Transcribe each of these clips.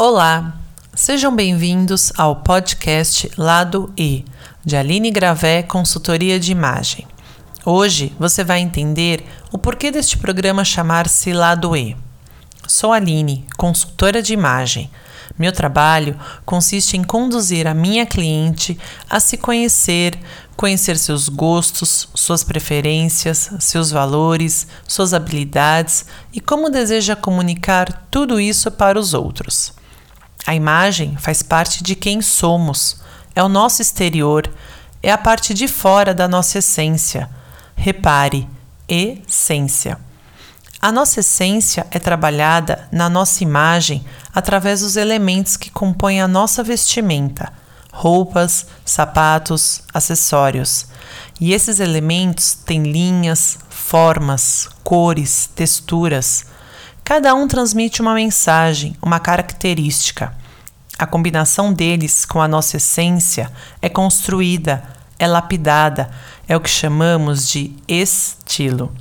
Olá, sejam bem-vindos ao podcast Lado E, de Aline Gravé Consultoria de Imagem. Hoje você vai entender o porquê deste programa chamar-se Lado E. Sou Aline, consultora de imagem. Meu trabalho consiste em conduzir a minha cliente a se conhecer, conhecer seus gostos, suas preferências, seus valores, suas habilidades e como deseja comunicar tudo isso para os outros. A imagem faz parte de quem somos, é o nosso exterior, é a parte de fora da nossa essência. Repare, essência. A nossa essência é trabalhada na nossa imagem através dos elementos que compõem a nossa vestimenta, roupas, sapatos, acessórios. E esses elementos têm linhas, formas, cores, texturas. Cada um transmite uma mensagem, uma característica. A combinação deles com a nossa essência é construída, é lapidada, é o que chamamos de estilo.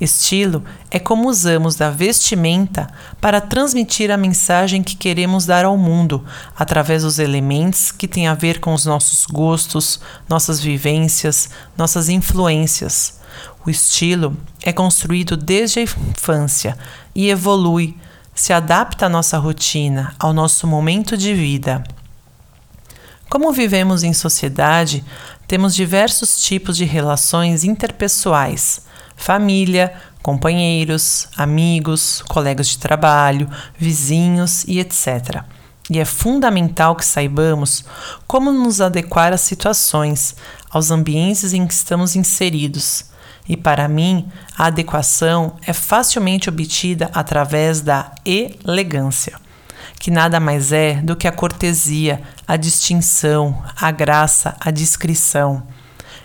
Estilo é como usamos da vestimenta para transmitir a mensagem que queremos dar ao mundo, através dos elementos que têm a ver com os nossos gostos, nossas vivências, nossas influências. O estilo é construído desde a infância e evolui, se adapta à nossa rotina, ao nosso momento de vida. Como vivemos em sociedade, temos diversos tipos de relações interpessoais: família, companheiros, amigos, colegas de trabalho, vizinhos e etc. E é fundamental que saibamos como nos adequar às situações, aos ambientes em que estamos inseridos e para mim, a adequação é facilmente obtida através da elegância, que nada mais é do que a cortesia, a distinção, a graça, a discrição.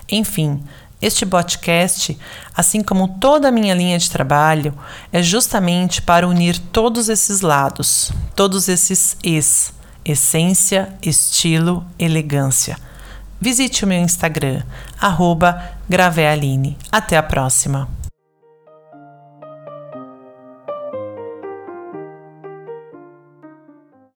Enfim, este podcast, assim como toda a minha linha de trabalho, é justamente para unir todos esses lados, todos esses es, essência, estilo, elegância Visite o meu Instagram, arroba Gravealine. Até a próxima!